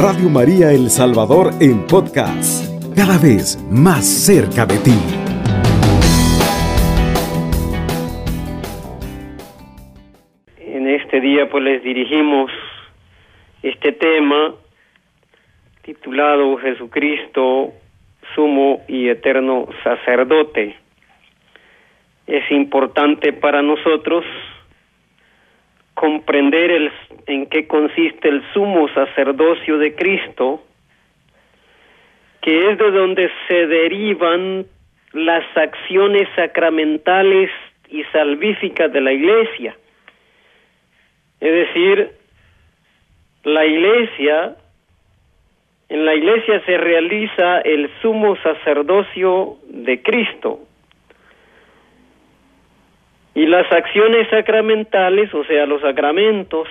Radio María El Salvador en podcast, cada vez más cerca de ti. En este día pues les dirigimos este tema titulado Jesucristo, sumo y eterno sacerdote. Es importante para nosotros comprender el, en qué consiste el sumo sacerdocio de Cristo, que es de donde se derivan las acciones sacramentales y salvíficas de la Iglesia. Es decir, la Iglesia, en la Iglesia se realiza el sumo sacerdocio de Cristo, y las acciones sacramentales, o sea, los sacramentos,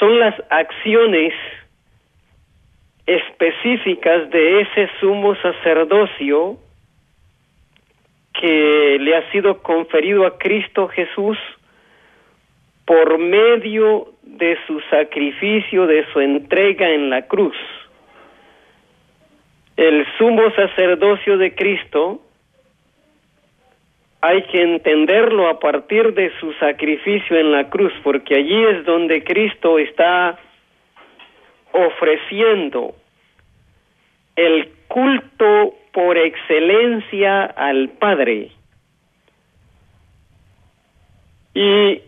son las acciones específicas de ese sumo sacerdocio que le ha sido conferido a Cristo Jesús por medio de su sacrificio, de su entrega en la cruz. El sumo sacerdocio de Cristo hay que entenderlo a partir de su sacrificio en la cruz, porque allí es donde Cristo está ofreciendo el culto por excelencia al Padre. Y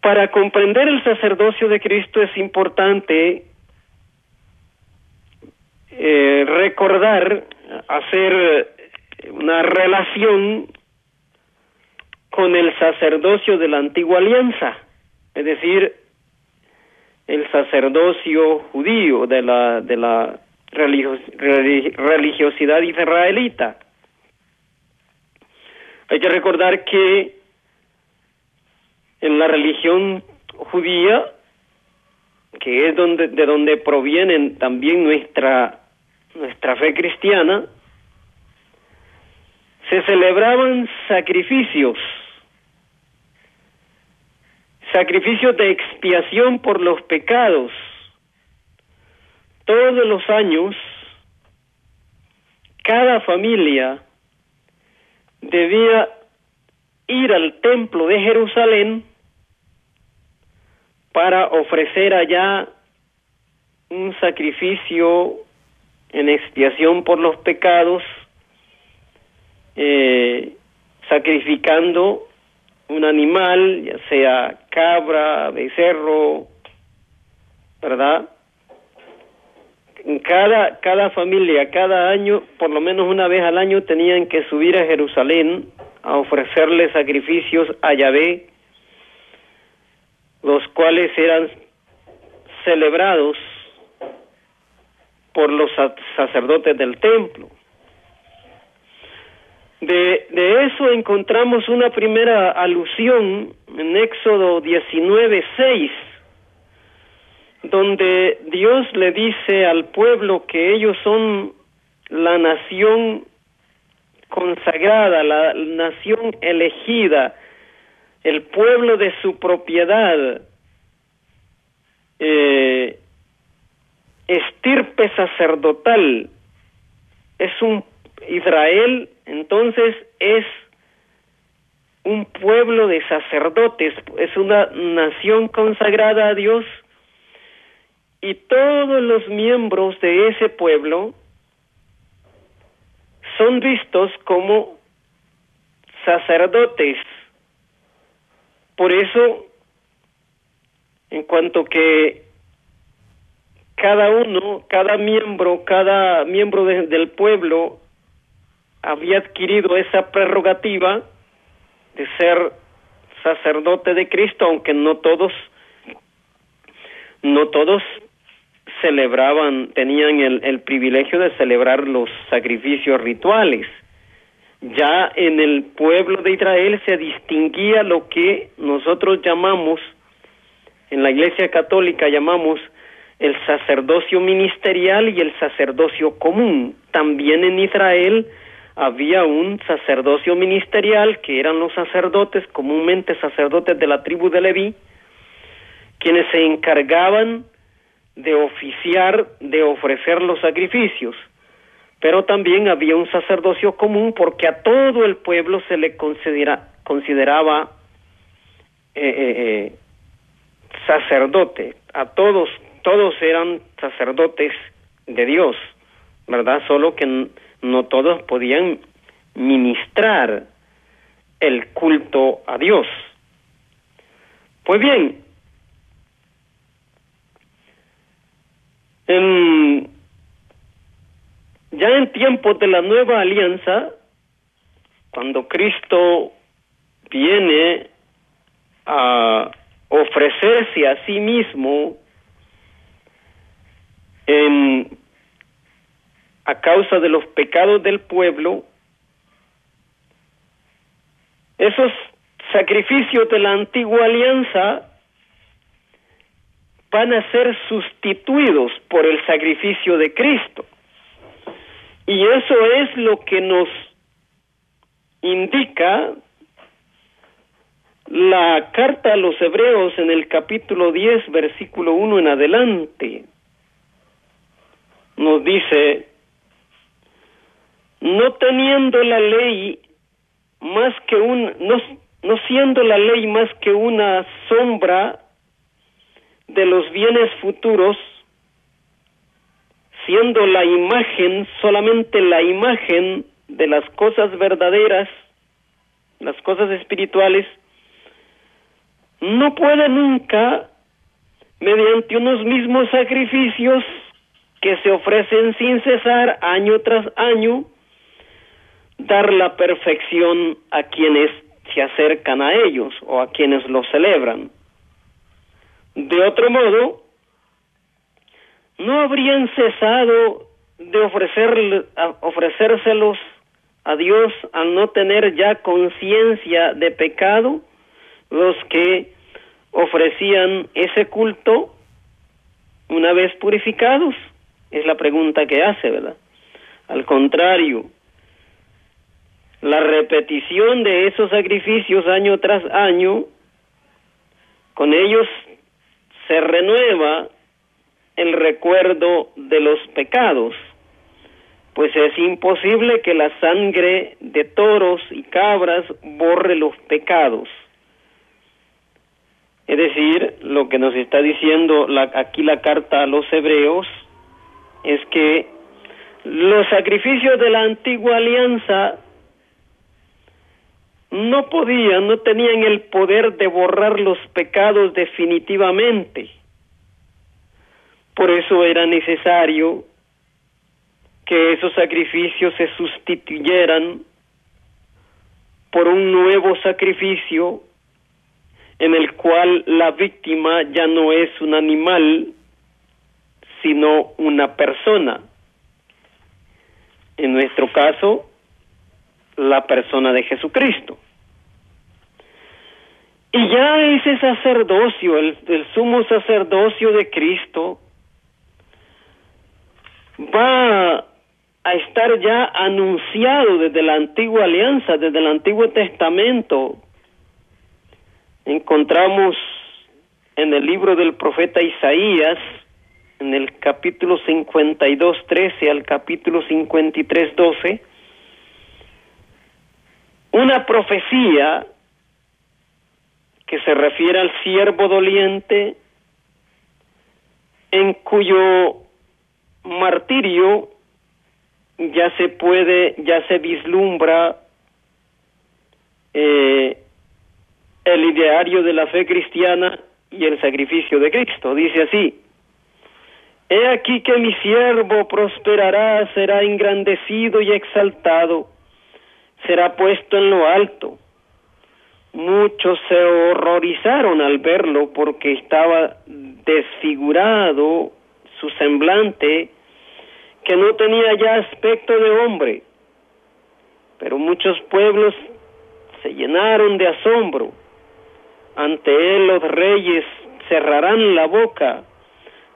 para comprender el sacerdocio de Cristo es importante eh, recordar, hacer una relación con el sacerdocio de la antigua alianza, es decir, el sacerdocio judío de la, de la religiosidad israelita. Hay que recordar que en la religión judía, que es donde, de donde proviene también nuestra, nuestra fe cristiana, se celebraban sacrificios, sacrificios de expiación por los pecados. Todos los años, cada familia debía ir al templo de Jerusalén para ofrecer allá un sacrificio en expiación por los pecados eh, sacrificando un animal, ya sea cabra, becerro, ¿verdad? Cada, cada familia, cada año, por lo menos una vez al año, tenían que subir a Jerusalén a ofrecerle sacrificios a Yahvé, los cuales eran celebrados por los sacerdotes del templo. De, eso encontramos una primera alusión en Éxodo 19, 6, donde Dios le dice al pueblo que ellos son la nación consagrada, la nación elegida, el pueblo de su propiedad, eh, estirpe sacerdotal, es un Israel entonces es un pueblo de sacerdotes, es una nación consagrada a Dios y todos los miembros de ese pueblo son vistos como sacerdotes. Por eso, en cuanto que cada uno, cada miembro, cada miembro del pueblo había adquirido esa prerrogativa de ser sacerdote de Cristo, aunque no todos, no todos celebraban, tenían el, el privilegio de celebrar los sacrificios rituales. Ya en el pueblo de Israel se distinguía lo que nosotros llamamos, en la Iglesia Católica llamamos el sacerdocio ministerial y el sacerdocio común. También en Israel había un sacerdocio ministerial que eran los sacerdotes, comúnmente sacerdotes de la tribu de Leví, quienes se encargaban de oficiar, de ofrecer los sacrificios, pero también había un sacerdocio común porque a todo el pueblo se le considera, consideraba eh, eh, eh, sacerdote, a todos, todos eran sacerdotes de Dios, ¿verdad? Solo que no todos podían ministrar el culto a Dios. Pues bien, ya en tiempos de la nueva alianza, cuando Cristo viene a ofrecerse a sí mismo en, a causa de los pecados del pueblo, esos sacrificios de la antigua alianza van a ser sustituidos por el sacrificio de Cristo. Y eso es lo que nos indica la carta a los hebreos en el capítulo 10, versículo 1 en adelante. Nos dice, no teniendo la ley más que un, no, siendo la ley más que una sombra de los bienes futuros, siendo la imagen, solamente la imagen de las cosas verdaderas, las cosas espirituales, no puede nunca, mediante unos mismos sacrificios que se ofrecen sin cesar año tras año, dar la perfección a quienes se acercan a ellos o a quienes lo celebran. De otro modo, no habrían cesado de ofrecer, ofrecérselos a Dios al no tener ya conciencia de pecado los que ofrecían ese culto una vez purificados? Es la pregunta que hace, ¿verdad? Al contrario, la repetición de esos sacrificios año tras año, con ellos se renueva el recuerdo de los pecados, pues es imposible que la sangre de toros y cabras borre los pecados. Es decir, lo que nos está diciendo la, aquí la carta a los hebreos es que los sacrificios de la antigua alianza no podían, no tenían el poder de borrar los pecados definitivamente. Por eso era necesario que esos sacrificios se sustituyeran por un nuevo sacrificio en el cual la víctima ya no es un animal, sino una persona. En nuestro caso, la persona de Jesucristo. Y ya ese sacerdocio, el, sumo sacerdocio de Cristo, va a estar ya anunciado desde la antigua alianza, desde el Antiguo Testamento, encontramos en el libro del profeta Isaías, en el capítulo 52, 13 al capítulo 53, 12, una profecía que se refiere al siervo doliente en cuyo martirio ya se puede, ya se vislumbra eh, el ideario de la fe cristiana y el sacrificio de Cristo. Dice así, He aquí que mi siervo prosperará, será engrandecido y exaltado, será puesto en lo alto. Muchos se horrorizaron al verlo porque estaba desfigurado su semblante, que no tenía ya aspecto de hombre. Pero muchos pueblos se llenaron de asombro ante él los reyes cerrarán la boca,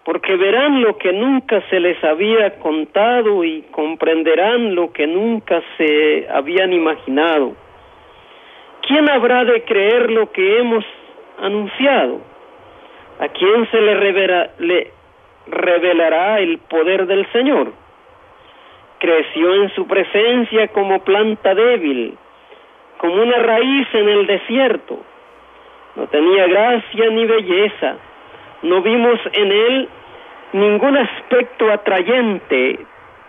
porque verán lo que nunca se les había contado y comprenderán lo que nunca se habían imaginado. ¿Quién habrá de creer lo que hemos anunciado? ¿A quién se le, revelará el poder del Señor. Creció en su presencia como planta débil, como una raíz en el desierto. No tenía gracia ni belleza. No vimos en él ningún aspecto atrayente,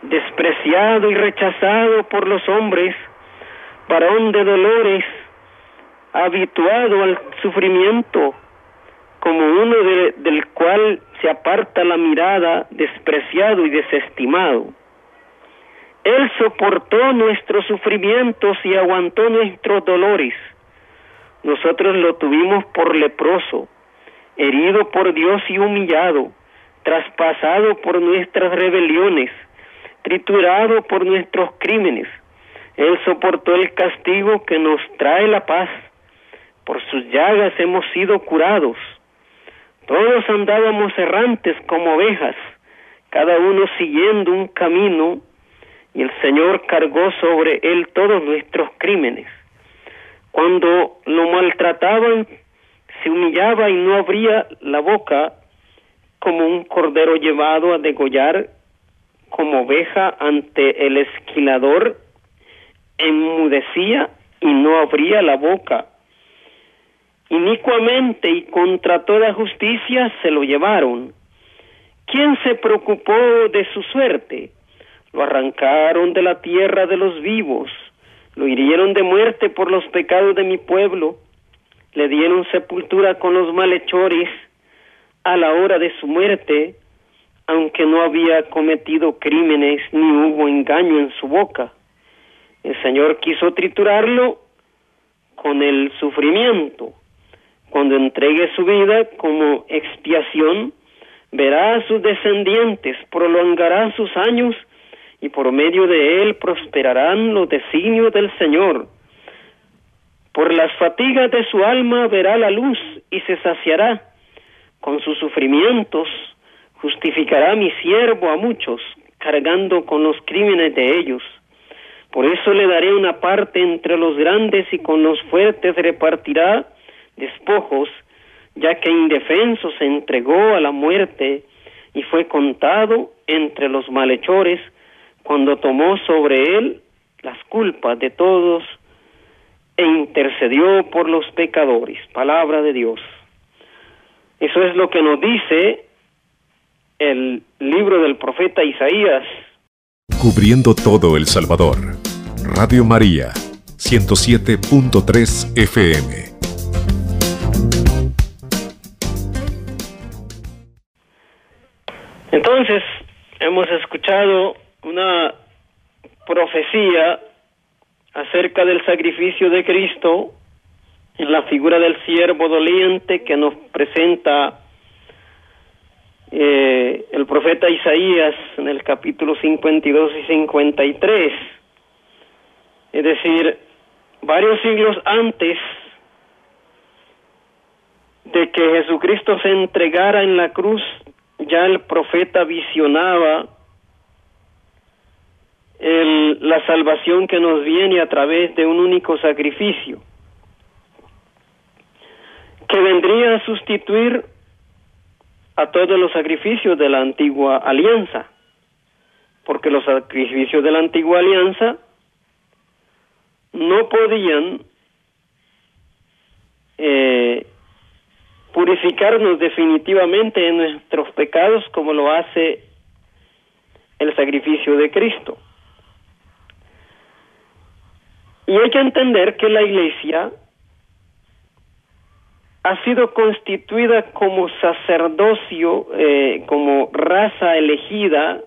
despreciado y rechazado por los hombres, varón de dolores, habituado al sufrimiento, como uno del cual se aparta la mirada, despreciado y desestimado. Él soportó nuestros sufrimientos y aguantó nuestros dolores. Nosotros lo tuvimos por leproso, herido por Dios y humillado, traspasado por nuestras rebeliones, triturado por nuestros crímenes. Él soportó el castigo que nos trae la paz. Por sus llagas hemos sido curados. Todos andábamos errantes como ovejas, cada uno siguiendo un camino, y el Señor cargó sobre él todos nuestros crímenes. Cuando lo maltrataban, se humillaba y no abría la boca como un cordero llevado a degollar, como oveja ante el esquilador, enmudecía y no abría la boca inicuamente y contra toda justicia se lo llevaron. ¿Quién se preocupó de su suerte? Lo arrancaron de la tierra de los vivos, lo hirieron de muerte por los pecados de mi pueblo, le dieron sepultura con los malhechores a la hora de su muerte, aunque no había cometido crímenes ni hubo engaño en su boca. El Señor quiso triturarlo con el sufrimiento cuando entregue su vida como expiación, verá a sus descendientes, prolongará sus años y por medio de él prosperarán los designios del Señor. Por las fatigas de su alma verá la luz y se saciará. Con sus sufrimientos justificará mi siervo a muchos, cargando con los crímenes de ellos. Por eso le daré una parte entre los grandes y con los fuertes repartirá despojos, ya que indefenso se entregó a la muerte y fue contado entre los malhechores cuando tomó sobre él las culpas de todos e intercedió por los pecadores. Palabra de Dios. Eso es lo que nos dice el libro del profeta Isaías. Cubriendo todo El Salvador. Radio María, 107.3 FM. Entonces, hemos escuchado una profecía acerca del sacrificio de Cristo en la figura del siervo doliente que nos presenta eh, el profeta Isaías en el capítulo 52 y 53. Es decir, varios siglos antes de que Jesucristo se entregara en la cruz ya el profeta visionaba la salvación que nos viene a través de un único sacrificio, que vendría a sustituir a todos los sacrificios de la antigua alianza, porque los sacrificios de la antigua alianza no podían eh, purificarnos definitivamente de nuestros pecados como lo hace el sacrificio de Cristo. Y hay que entender que la iglesia ha sido constituida como sacerdocio, eh, como raza elegida,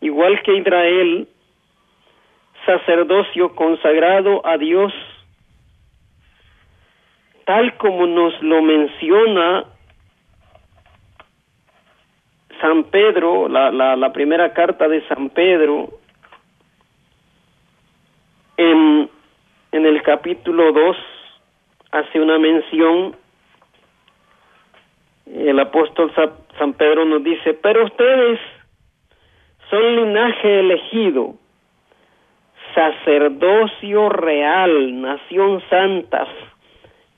igual que Israel, sacerdocio consagrado a Dios tal como nos lo menciona San Pedro, la, la, primera carta de San Pedro, el capítulo 2 hace una mención, el apóstol San Pedro nos dice, pero ustedes son linaje elegido, sacerdocio real, nación santa,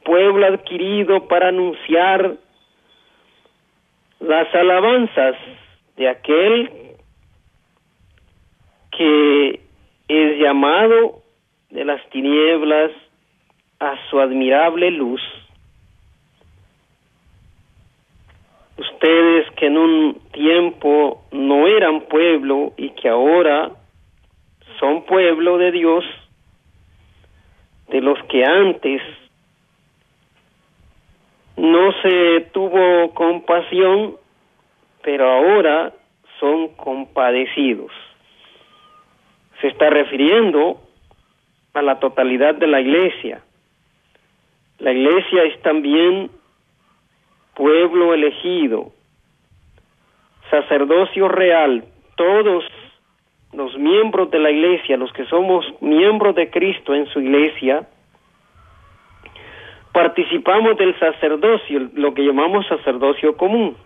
pueblo adquirido para anunciar las alabanzas de aquel que es llamado de las tinieblas a su admirable luz. Ustedes que en un tiempo no eran pueblo y que ahora son pueblo de Dios, de los que antes no se tuvo compasión, pero ahora son compadecidos. Se está refiriendo a la totalidad de la iglesia. La iglesia es también pueblo elegido, sacerdocio real, todos los miembros de la iglesia, los que somos miembros de Cristo en su iglesia, participamos del sacerdocio, lo que llamamos sacerdocio común.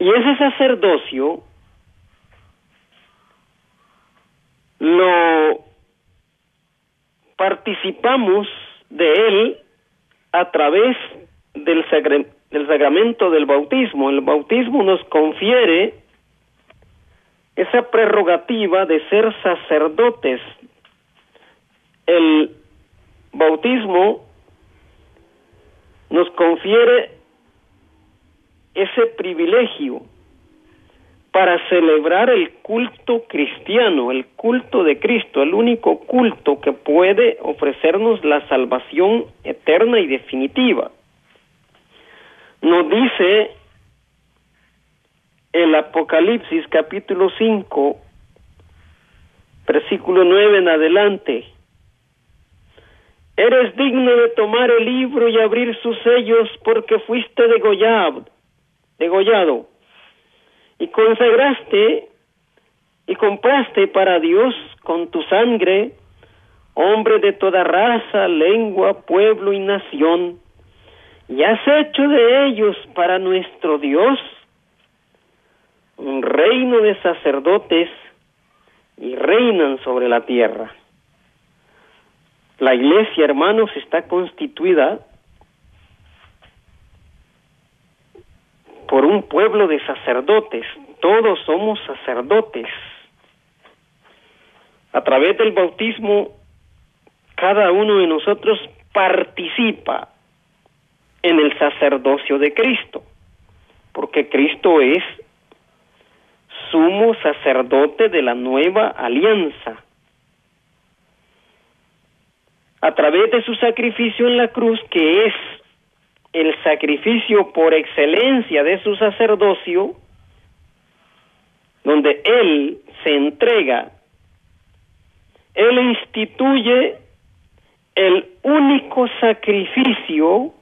Y ese sacerdocio lo participamos de él a través del, del sacramento del bautismo. El bautismo nos confiere esa prerrogativa de ser sacerdotes. El bautismo nos confiere ese privilegio para celebrar el culto cristiano, el culto de Cristo, el único culto que puede ofrecernos la salvación eterna y definitiva. Nos dice el Apocalipsis capítulo 5, versículo 9 en adelante, Eres digno de tomar el libro y abrir sus sellos porque fuiste degollado, degollado y consagraste y compraste para Dios con tu sangre hombre de toda raza, lengua, pueblo y nación, y has hecho de ellos para nuestro Dios un reino de sacerdotes y reinan sobre la tierra. La iglesia, hermanos, está constituida por un pueblo de sacerdotes. Todos somos sacerdotes. A través del bautismo, cada uno de nosotros participa en el sacerdocio de Cristo, porque Cristo es sumo sacerdote de la nueva alianza a través de su sacrificio en la cruz, que es el sacrificio por excelencia de su sacerdocio, donde Él se entrega, Él instituye el único sacrificio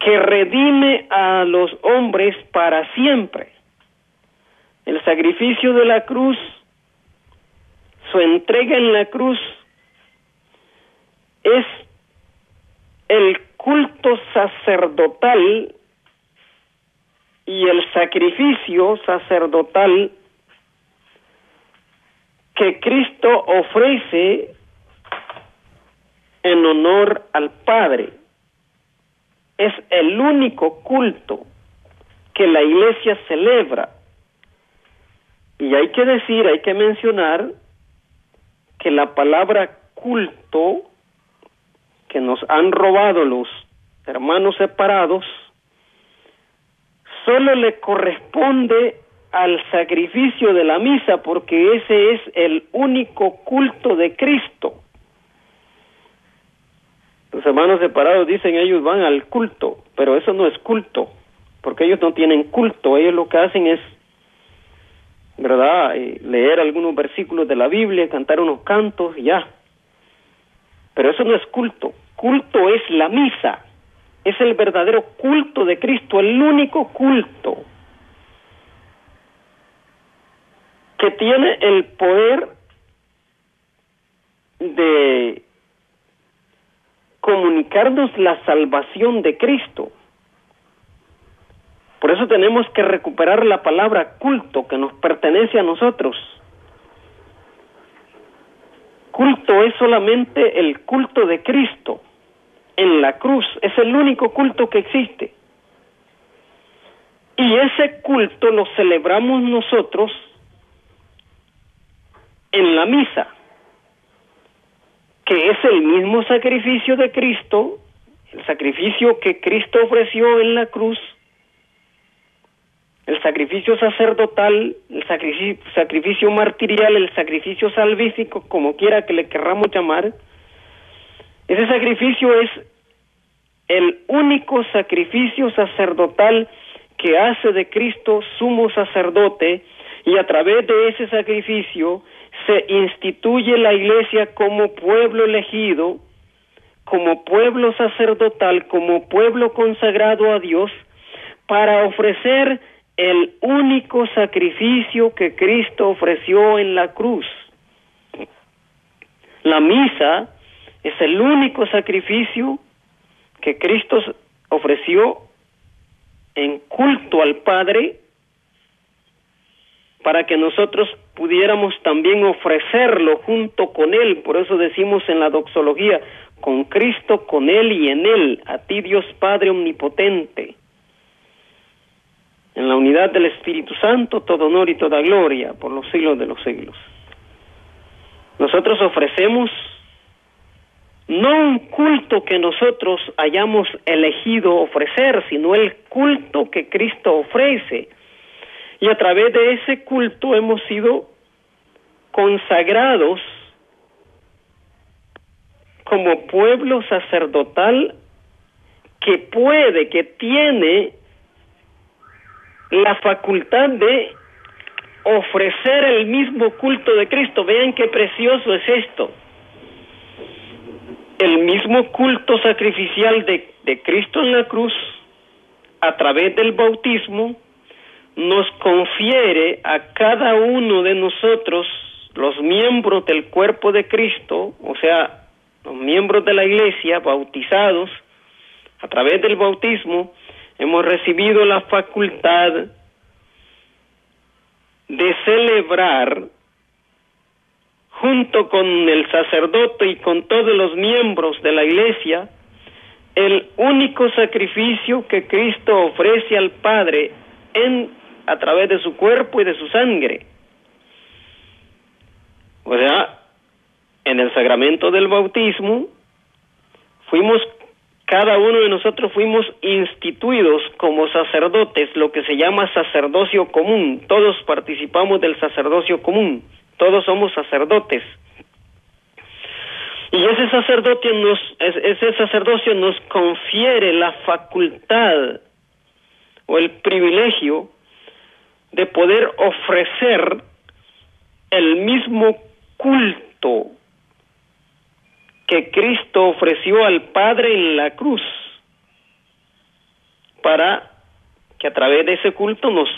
que redime a los hombres para siempre. El sacrificio de la cruz, su entrega en la cruz, es el culto sacerdotal y el sacrificio sacerdotal que Cristo ofrece en honor al Padre. Es el único culto que la iglesia celebra. Y hay que decir, hay que mencionar que la palabra culto que nos han robado los hermanos separados, solo le corresponde al sacrificio de la misa porque ese es el único culto de Cristo. Los hermanos separados dicen ellos van al culto, pero eso no es culto, porque ellos no tienen culto, ellos lo que hacen es, ¿verdad?, eh, leer algunos versículos de la Biblia, cantar unos cantos ya. Pero eso no es culto culto es la misa, es el verdadero culto de Cristo, el único culto que tiene el poder de comunicarnos la salvación de Cristo. Por eso tenemos que recuperar la palabra culto que nos pertenece a nosotros. Culto es solamente el culto de Cristo en la cruz. Es el único culto que existe. Y ese culto lo celebramos nosotros en la misa, que es el mismo sacrificio de Cristo, el sacrificio que Cristo ofreció en la cruz, el sacrificio sacerdotal, el sacrificio, sacrificio martirial, el sacrificio salvífico, como quiera que le querramos llamar, ese sacrificio es el único sacrificio sacerdotal que hace de Cristo sumo sacerdote y a través de ese sacrificio se instituye la iglesia como pueblo elegido, como pueblo sacerdotal, como pueblo consagrado a Dios, para ofrecer el único sacrificio que Cristo ofreció en la cruz. La misa es el único sacrificio que Cristo ofreció en culto al Padre para que nosotros pudiéramos también ofrecerlo junto con Él. Por eso decimos en la doxología, con Cristo, con Él y en Él, a ti Dios Padre Omnipotente. En la unidad del Espíritu Santo, todo honor y toda gloria por los siglos de los siglos. Nosotros ofrecemos no un culto que nosotros hayamos elegido ofrecer, sino el culto que Cristo ofrece. Y a través de ese culto hemos sido consagrados como pueblo sacerdotal que puede, que tiene la facultad de ofrecer el mismo culto de Cristo. Vean qué precioso es esto el mismo culto sacrificial de, Cristo en la cruz, a través del bautismo, nos confiere a cada uno de nosotros, los miembros del cuerpo de Cristo, o sea, los miembros de la iglesia bautizados, a través del bautismo, hemos recibido la facultad de celebrar junto con el sacerdote y con todos los miembros de la iglesia, el único sacrificio que Cristo ofrece al Padre en a través de su cuerpo y de su sangre. O sea, en el sacramento del bautismo fuimos cada uno de nosotros fuimos instituidos como sacerdotes, lo que se llama sacerdocio común. Todos participamos del sacerdocio común todos somos sacerdotes. Y ese sacerdote nos, ese sacerdocio nos confiere la facultad o el privilegio de poder ofrecer el mismo culto que Cristo ofreció al Padre en la cruz para que a través de ese culto nos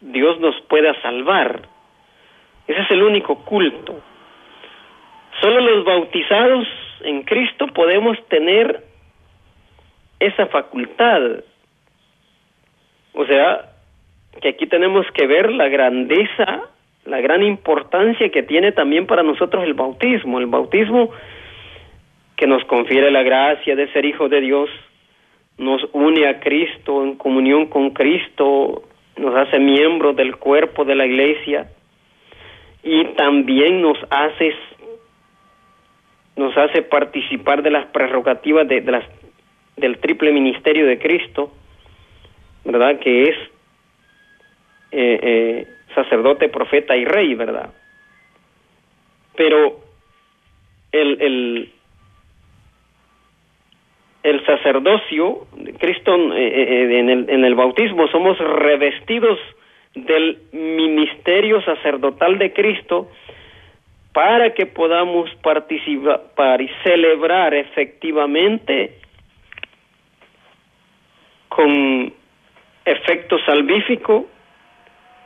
Dios nos pueda salvar. Ese es el único culto. Solo los bautizados en Cristo podemos tener esa facultad. O sea, que aquí tenemos que ver la grandeza, la gran importancia que tiene también para nosotros el bautismo. El bautismo que nos confiere la gracia de ser hijo de Dios, nos une a Cristo en comunión con Cristo, nos hace miembros del cuerpo de la iglesia y también nos hace nos hace participar de las prerrogativas de, las del triple ministerio de Cristo, ¿verdad? Que es eh, eh, sacerdote, profeta y rey, ¿verdad? Pero el, el, el sacerdocio, Cristo eh, en, el, en el bautismo somos revestidos del ministerio sacerdotal de Cristo para que podamos participar y celebrar efectivamente con efecto salvífico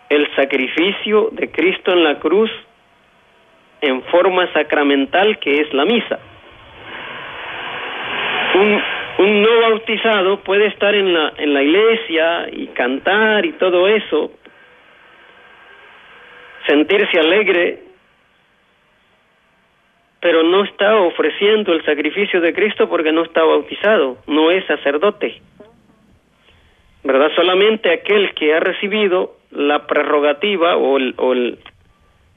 el sacrificio de Cristo en la cruz en forma sacramental que es la misa. Un, un no bautizado puede estar en la, en la iglesia y cantar y todo eso, sentirse alegre, pero no está ofreciendo el sacrificio de Cristo porque no está bautizado, no es sacerdote. ¿verdad? Solamente aquel que ha recibido la prerrogativa o el,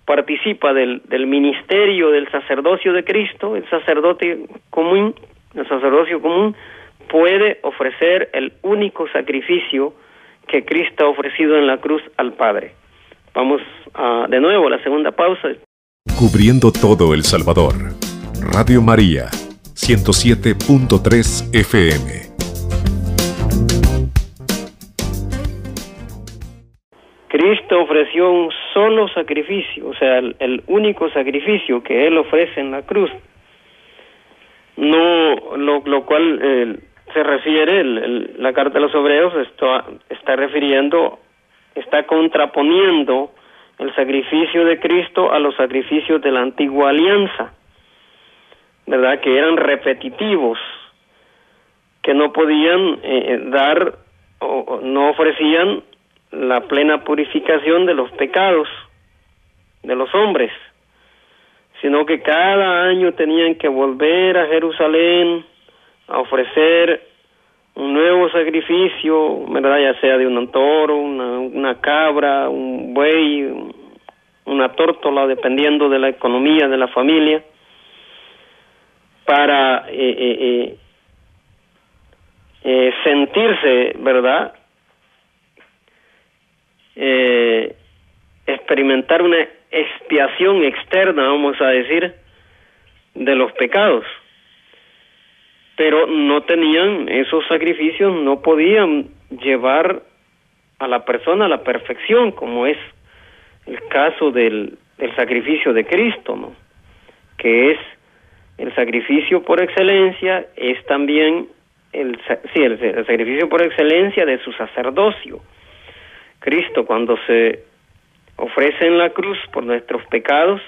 participa del, del ministerio del sacerdocio de Cristo, el sacerdote común, el sacerdocio común, puede ofrecer el único sacrificio que Cristo ha ofrecido en la cruz al Padre. Vamos a, de nuevo a la segunda pausa. Cubriendo todo El Salvador. Radio María, 107.3 FM. Cristo ofreció un solo sacrificio, o sea, el, único sacrificio que Él ofrece en la cruz. No, lo, lo cual eh, se refiere, la carta de los Hebreos esto, está refiriendo, está contraponiendo el sacrificio de Cristo a los sacrificios de la antigua alianza, ¿verdad? Que eran repetitivos, que no podían eh, dar o no ofrecían la plena purificación de los pecados de los hombres, sino que cada año tenían que volver a Jerusalén a ofrecer un nuevo sacrificio, ¿verdad? ya sea de un toro, una, una cabra, un buey, una tórtola, dependiendo de la economía de la familia, para eh, eh, eh, sentirse, ¿verdad? eh, experimentar una expiación externa, vamos a decir, de los pecados. Pero no tenían esos sacrificios, no podían llevar a la persona a la perfección, como es el caso del, del sacrificio de Cristo, ¿no? que es el sacrificio por excelencia, es también el, sí, el sacrificio por excelencia de su sacerdocio Cristo cuando se ofrece en la cruz por nuestros pecados,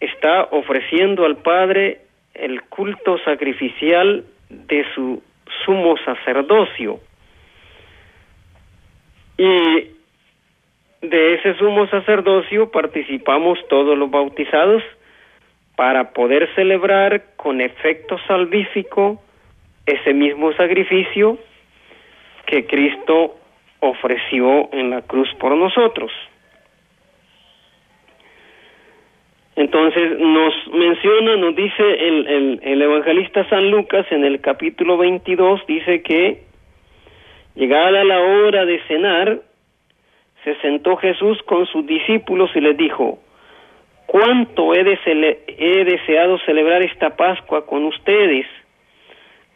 está ofreciendo al Padre el culto sacrificial de su sumo sacerdocio. Y de ese sumo sacerdocio participamos todos los bautizados para poder celebrar con efecto salvífico ese mismo sacrificio que Cristo ofreció en la cruz por nosotros. Entonces nos menciona, nos dice el, el, evangelista San Lucas en el capítulo 22, dice que llegada la hora de cenar, se sentó Jesús con sus discípulos y les dijo, cuánto he, he deseado celebrar esta Pascua con ustedes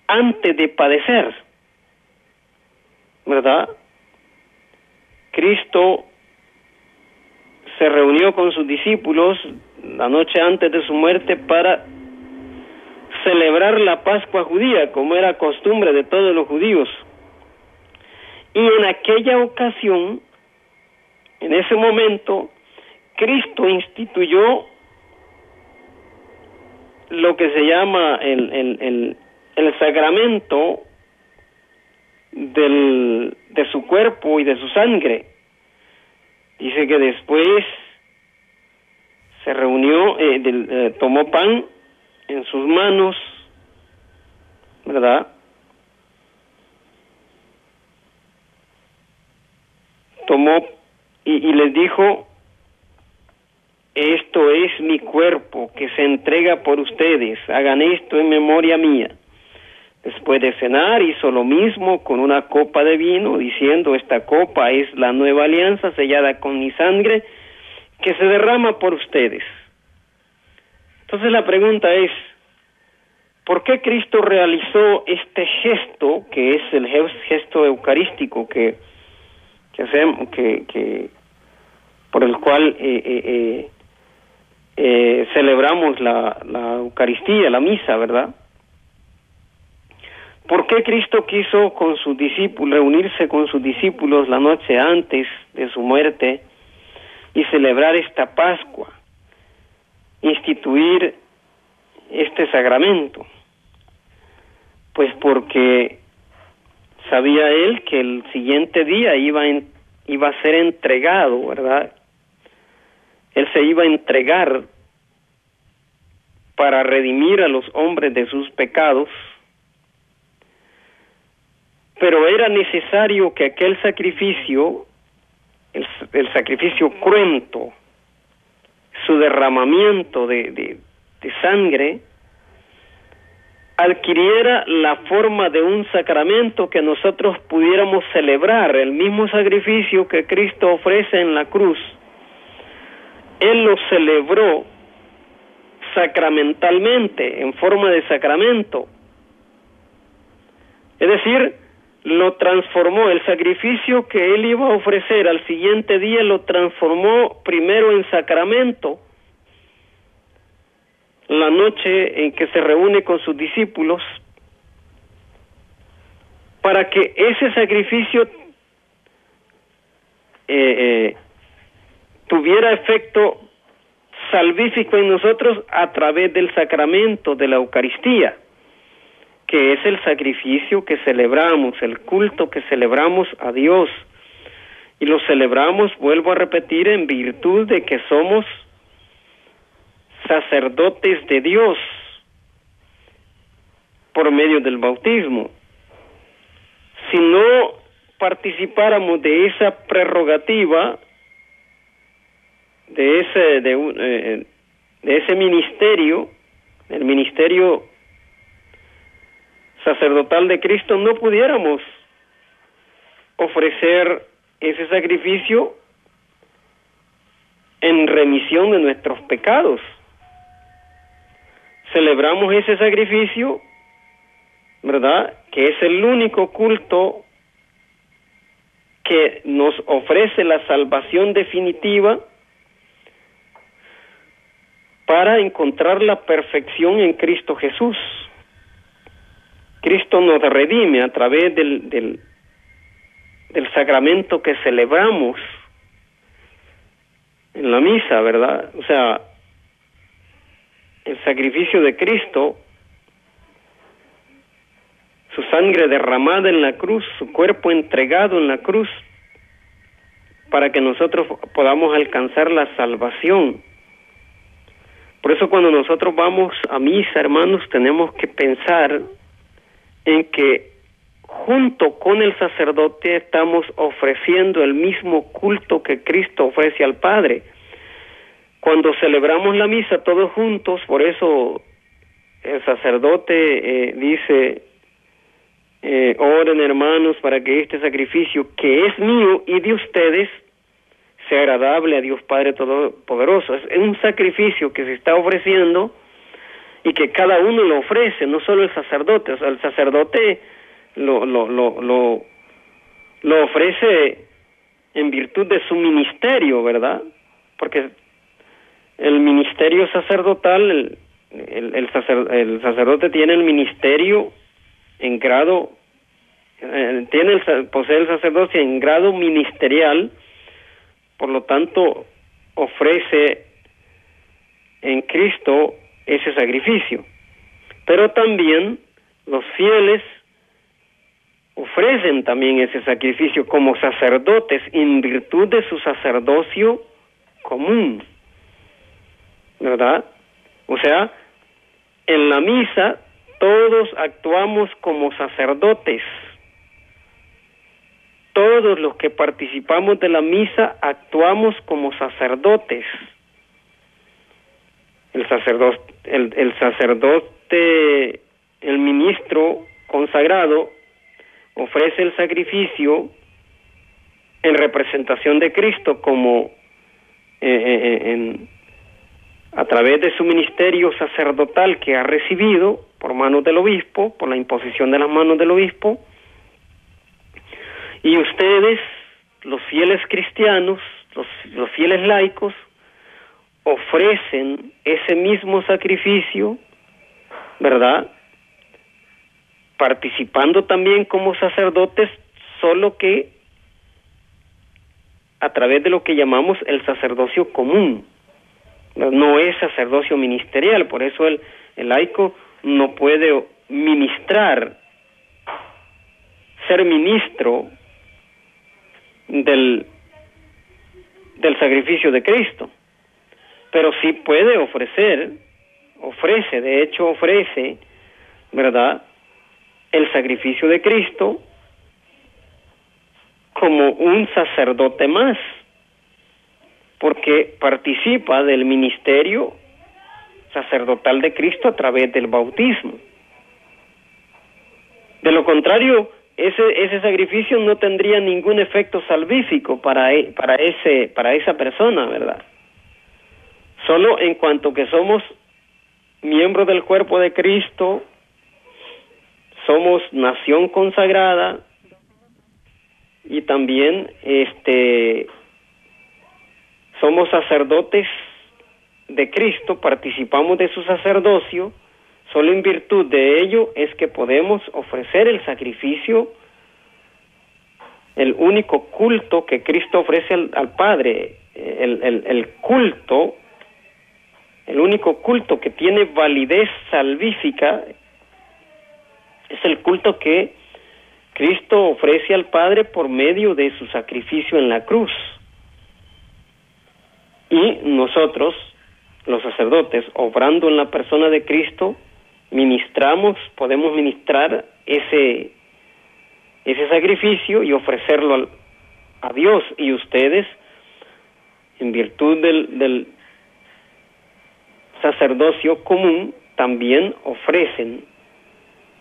antes de padecer, ¿verdad? Cristo se reunió con sus discípulos la noche antes de su muerte para celebrar la Pascua judía, como era costumbre de todos los judíos. Y en aquella ocasión, en ese momento, Cristo instituyó lo que se llama el, el, el, el sacramento del, de su cuerpo y de su sangre. Dice que después se reunió, eh, eh, tomó pan en sus manos, ¿verdad? Tomó y, y les dijo, esto es mi cuerpo que se entrega por ustedes, hagan esto en memoria mía. Después de cenar hizo lo mismo con una copa de vino, diciendo, esta copa es la nueva alianza sellada con mi sangre, que se derrama por ustedes. Entonces la pregunta es, ¿por qué Cristo realizó este gesto, que es el gesto eucarístico que, hacemos, que, por el cual eh, eh, eh, celebramos la, la Eucaristía, la misa, ¿verdad? ¿Por qué Cristo quiso con sus discípulos reunirse con sus discípulos la noche antes de su muerte y celebrar esta Pascua, instituir este sacramento? Pues porque sabía él que el siguiente día iba, iba a ser entregado, ¿verdad? Él se iba a entregar para redimir a los hombres de sus pecados pero era necesario que aquel sacrificio, el, sacrificio cruento, su derramamiento de, de, de sangre, adquiriera la forma de un sacramento que nosotros pudiéramos celebrar, el mismo sacrificio que Cristo ofrece en la cruz. Él lo celebró sacramentalmente, en forma de sacramento. Es decir, lo transformó, el sacrificio que él iba a ofrecer al siguiente día lo transformó primero en sacramento. La noche en que se reúne con sus discípulos para que ese sacrificio eh, eh, tuviera efecto salvífico en nosotros a través del sacramento de la Eucaristía, que es el sacrificio que celebramos, el culto que celebramos a Dios. Y lo celebramos, vuelvo a repetir, en virtud de que somos sacerdotes de Dios por medio del bautismo. Si no participáramos de esa prerrogativa, de ese, de, eh, de ese ministerio, el ministerio sacerdotal de Cristo, no pudiéramos ofrecer ese sacrificio en remisión de nuestros pecados celebramos ese sacrificio, ¿verdad? Que es el único culto que nos ofrece la salvación definitiva para encontrar la perfección en Cristo Jesús. Cristo nos redime a través del, del, sacramento que celebramos en la misa, ¿verdad? O sea, el sacrificio de Cristo, su sangre derramada en la cruz, su cuerpo entregado en la cruz, para que nosotros podamos alcanzar la salvación. Por eso cuando nosotros vamos a misa, hermanos, tenemos que pensar en que junto con el sacerdote estamos ofreciendo el mismo culto que Cristo ofrece al Padre cuando celebramos la misa todos juntos, por eso el sacerdote eh, dice, eh, oren hermanos para que este sacrificio que es mío y de ustedes sea agradable a Dios Padre Todopoderoso. Es un sacrificio que se está ofreciendo y que cada uno lo ofrece, no solo el sacerdote, o sea, el sacerdote lo, lo, lo, lo, ofrece en virtud de su ministerio, ¿verdad? Porque el ministerio sacerdotal, el, el, el, sacerdote tiene el ministerio en grado, eh, tiene el, posee el sacerdocio en grado ministerial, por lo tanto ofrece en Cristo ese sacrificio. Pero también los fieles ofrecen también ese sacrificio como sacerdotes en virtud de su sacerdocio común. ¿verdad? O sea, en la misa todos actuamos como sacerdotes. Todos los que participamos de la misa actuamos como sacerdotes. El sacerdote, el, sacerdote, el ministro consagrado ofrece el sacrificio en representación de Cristo como eh, eh, eh a través de su ministerio sacerdotal que ha recibido por manos del obispo, por la imposición de las manos del obispo, y ustedes, los fieles cristianos, los fieles laicos, ofrecen ese mismo sacrificio, ¿verdad? Participando también como sacerdotes, solo que a través de lo que llamamos el sacerdocio común, no es sacerdocio ministerial, por eso el, el laico no puede ministrar, ser ministro del, del sacrificio de Cristo, pero sí puede ofrecer, ofrece, de hecho ofrece, ¿verdad? El sacrificio de Cristo como un sacerdote más, porque participa del ministerio sacerdotal de Cristo a través del bautismo. De lo contrario, ese, ese sacrificio no tendría ningún efecto salvífico para, e, para, ese, para esa persona, ¿verdad? Solo en cuanto que somos miembros del cuerpo de Cristo, somos nación consagrada y también este somos sacerdotes de Cristo, participamos de su sacerdocio, solo en virtud de ello es que podemos ofrecer el sacrificio, el único culto que Cristo ofrece al, Padre, el, culto, el único culto que tiene validez salvífica es el culto que Cristo ofrece al Padre por medio de su sacrificio en la cruz. Y nosotros, los sacerdotes, obrando en la persona de Cristo, ministramos, podemos ministrar ese, ese sacrificio y ofrecerlo a Dios y ustedes, en virtud del, del sacerdocio común, también ofrecen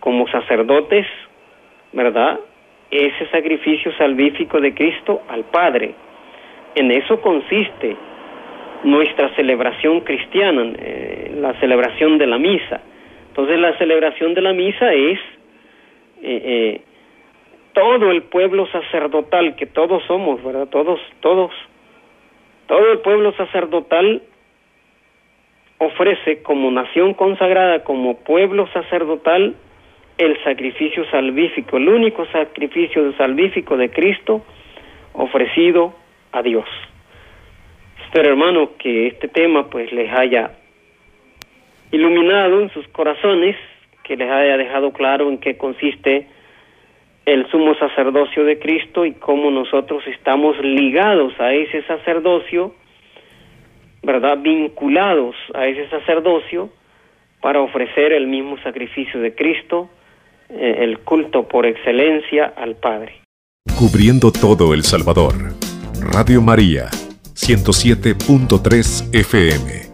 como sacerdotes, ¿verdad? Ese sacrificio salvífico de Cristo al Padre. En eso consiste nuestra celebración cristiana, eh, la celebración de la misa. Entonces la celebración de la misa es eh, eh, todo el pueblo sacerdotal que todos somos, ¿verdad? Todos, todos, todo el pueblo sacerdotal ofrece como nación consagrada, como pueblo sacerdotal, el sacrificio salvífico, el único sacrificio salvífico de Cristo ofrecido a Dios. Espero, hermano, que este tema pues les haya iluminado en sus corazones, que les haya dejado claro en qué consiste el sumo sacerdocio de Cristo y cómo nosotros estamos ligados a ese sacerdocio, ¿verdad? Vinculados a ese sacerdocio para ofrecer el mismo sacrificio de Cristo, eh, el culto por excelencia al Padre. Cubriendo todo El Salvador. Radio María 107.3 FM.